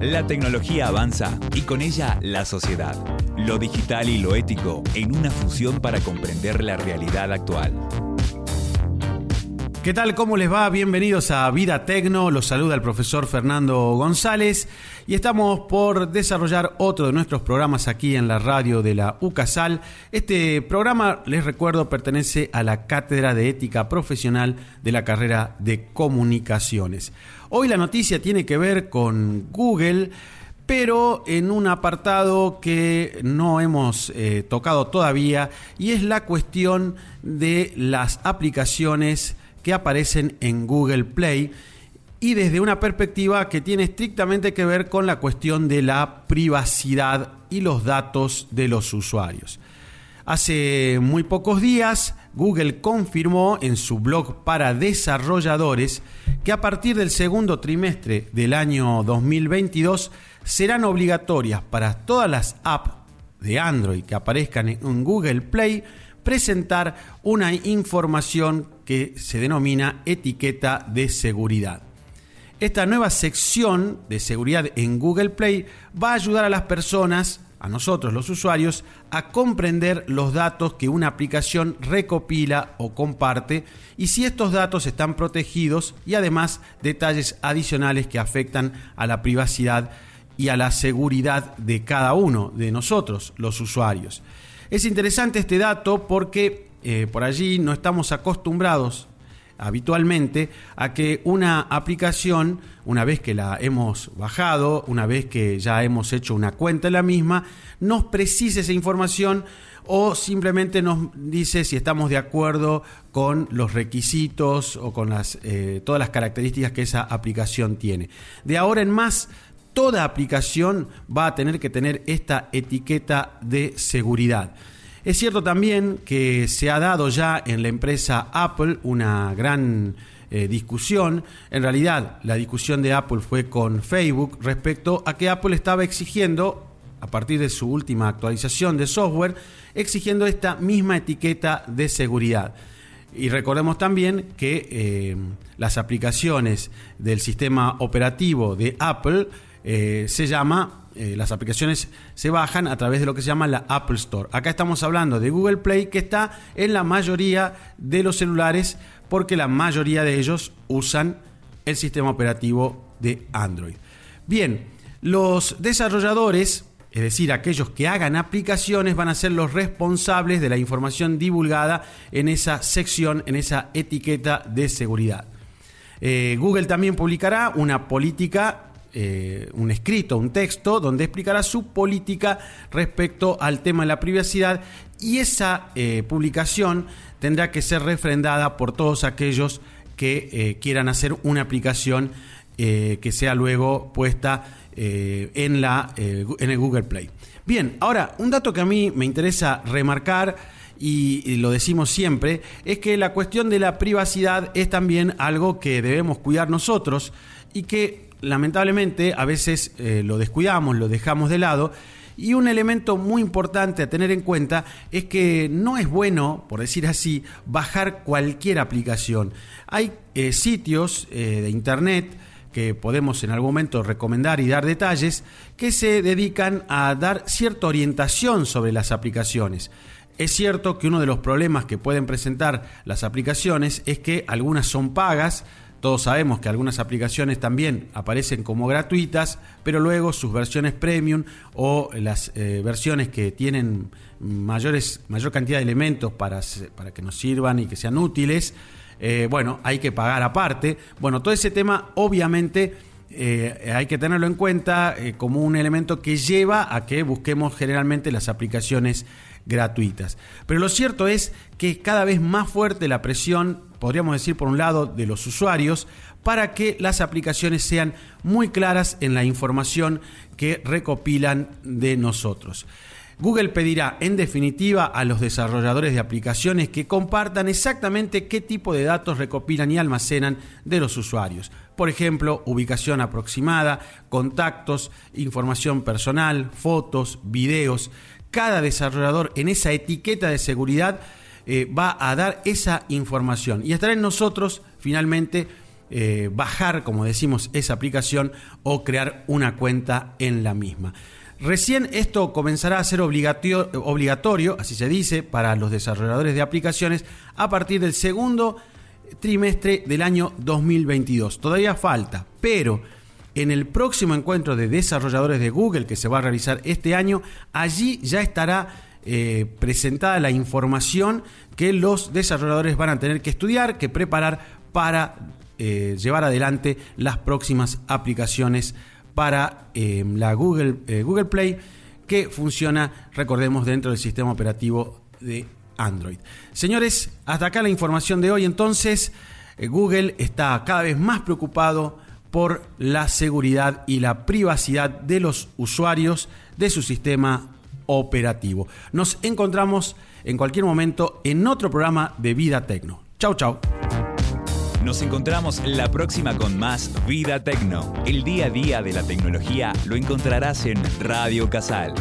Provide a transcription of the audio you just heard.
La tecnología avanza y con ella la sociedad. Lo digital y lo ético en una fusión para comprender la realidad actual. ¿Qué tal? ¿Cómo les va? Bienvenidos a Vida Tecno. Los saluda el profesor Fernando González y estamos por desarrollar otro de nuestros programas aquí en la radio de la UCASAL. Este programa, les recuerdo, pertenece a la Cátedra de Ética Profesional de la carrera de Comunicaciones. Hoy la noticia tiene que ver con Google pero en un apartado que no hemos eh, tocado todavía y es la cuestión de las aplicaciones que aparecen en Google Play y desde una perspectiva que tiene estrictamente que ver con la cuestión de la privacidad y los datos de los usuarios. Hace muy pocos días, Google confirmó en su blog para desarrolladores que a partir del segundo trimestre del año 2022 serán obligatorias para todas las apps de Android que aparezcan en Google Play presentar una información que se denomina etiqueta de seguridad. Esta nueva sección de seguridad en Google Play va a ayudar a las personas, a nosotros los usuarios, a comprender los datos que una aplicación recopila o comparte y si estos datos están protegidos y además detalles adicionales que afectan a la privacidad y a la seguridad de cada uno de nosotros, los usuarios. Es interesante este dato porque eh, por allí no estamos acostumbrados habitualmente a que una aplicación, una vez que la hemos bajado, una vez que ya hemos hecho una cuenta en la misma, nos precise esa información o simplemente nos dice si estamos de acuerdo con los requisitos o con las, eh, todas las características que esa aplicación tiene. De ahora en más, toda aplicación va a tener que tener esta etiqueta de seguridad. Es cierto también que se ha dado ya en la empresa Apple una gran eh, discusión. En realidad, la discusión de Apple fue con Facebook respecto a que Apple estaba exigiendo, a partir de su última actualización de software, exigiendo esta misma etiqueta de seguridad. Y recordemos también que eh, las aplicaciones del sistema operativo de Apple eh, se llama, eh, las aplicaciones se bajan a través de lo que se llama la Apple Store. Acá estamos hablando de Google Play que está en la mayoría de los celulares porque la mayoría de ellos usan el sistema operativo de Android. Bien, los desarrolladores, es decir, aquellos que hagan aplicaciones, van a ser los responsables de la información divulgada en esa sección, en esa etiqueta de seguridad. Eh, Google también publicará una política eh, un escrito, un texto, donde explicará su política respecto al tema de la privacidad y esa eh, publicación tendrá que ser refrendada por todos aquellos que eh, quieran hacer una aplicación que sea luego puesta en, la, en el Google Play. Bien, ahora, un dato que a mí me interesa remarcar y, lo decimos siempre, es que la cuestión de la privacidad es también algo que debemos cuidar nosotros y que lamentablemente a veces eh, lo descuidamos, lo dejamos de lado. Y un elemento muy importante a tener en cuenta es que no es bueno, por decir así, bajar cualquier aplicación. Hay eh, sitios eh, de Internet que podemos en algún momento recomendar y dar detalles, que se dedican a dar cierta orientación sobre las aplicaciones. Es cierto que uno de los problemas que pueden presentar las aplicaciones es que algunas son pagas, todos sabemos que algunas aplicaciones también aparecen como gratuitas, pero luego sus versiones premium o las eh, versiones que tienen mayores, mayor cantidad de elementos para, para que nos sirvan y que sean útiles, eh, bueno, hay que pagar aparte. Bueno, todo ese tema obviamente eh, hay que tenerlo en cuenta como un elemento que lleva a que busquemos generalmente las aplicaciones gratuitas. Pero lo cierto es que es cada vez más fuerte la presión podríamos decir por un lado, de los usuarios, para que las aplicaciones sean muy claras en la información que recopilan de nosotros. Google pedirá en definitiva a los desarrolladores de aplicaciones que compartan exactamente qué tipo de datos recopilan y almacenan de los usuarios. Por ejemplo, ubicación aproximada, contactos, información personal, fotos, videos. Cada desarrollador en esa etiqueta de seguridad eh, va a dar esa información. Y estará en nosotros, finalmente, eh, bajar, como decimos, esa aplicación o crear una cuenta en la misma. Recién esto comenzará a ser obligatorio, así se dice, para los desarrolladores de aplicaciones a partir del segundo trimestre del año 2022. Todavía falta, pero en el próximo encuentro de desarrolladores de Google que se va a realizar este año, allí ya estará eh, presentada la información que los desarrolladores van a tener que estudiar, que preparar para eh, llevar adelante las próximas aplicaciones para eh, la Google, Google Play que funciona, recordemos, dentro del sistema operativo de Android. Señores, hasta acá la información de hoy. Entonces, Google está cada vez más preocupado por la seguridad y la privacidad de los usuarios de su sistema operativo. Nos encontramos en cualquier momento en otro programa de Vida Tecno. Chau, chau. Nos encontramos la próxima con más Vida Tecno. El día a día de la tecnología lo encontrarás en Radio Casal